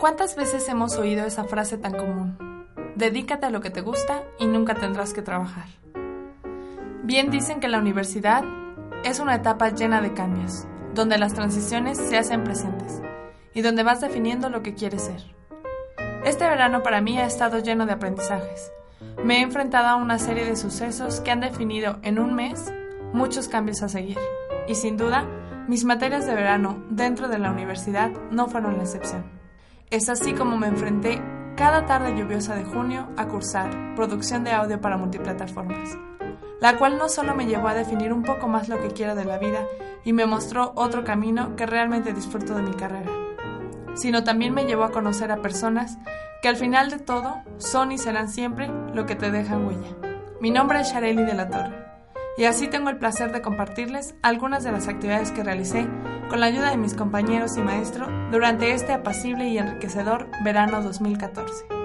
¿Cuántas veces hemos oído esa frase tan común? Dedícate a lo que te gusta y nunca tendrás que trabajar. Bien dicen que la universidad es una etapa llena de cambios, donde las transiciones se hacen presentes y donde vas definiendo lo que quieres ser. Este verano para mí ha estado lleno de aprendizajes. Me he enfrentado a una serie de sucesos que han definido en un mes muchos cambios a seguir. Y sin duda, mis materias de verano dentro de la universidad no fueron la excepción. Es así como me enfrenté cada tarde lluviosa de junio a cursar producción de audio para multiplataformas, la cual no solo me llevó a definir un poco más lo que quiero de la vida y me mostró otro camino que realmente disfruto de mi carrera, sino también me llevó a conocer a personas que al final de todo son y serán siempre lo que te dejan huella. Mi nombre es Shareli de la Torre y así tengo el placer de compartirles algunas de las actividades que realicé con la ayuda de mis compañeros y maestro durante este apacible y enriquecedor verano 2014.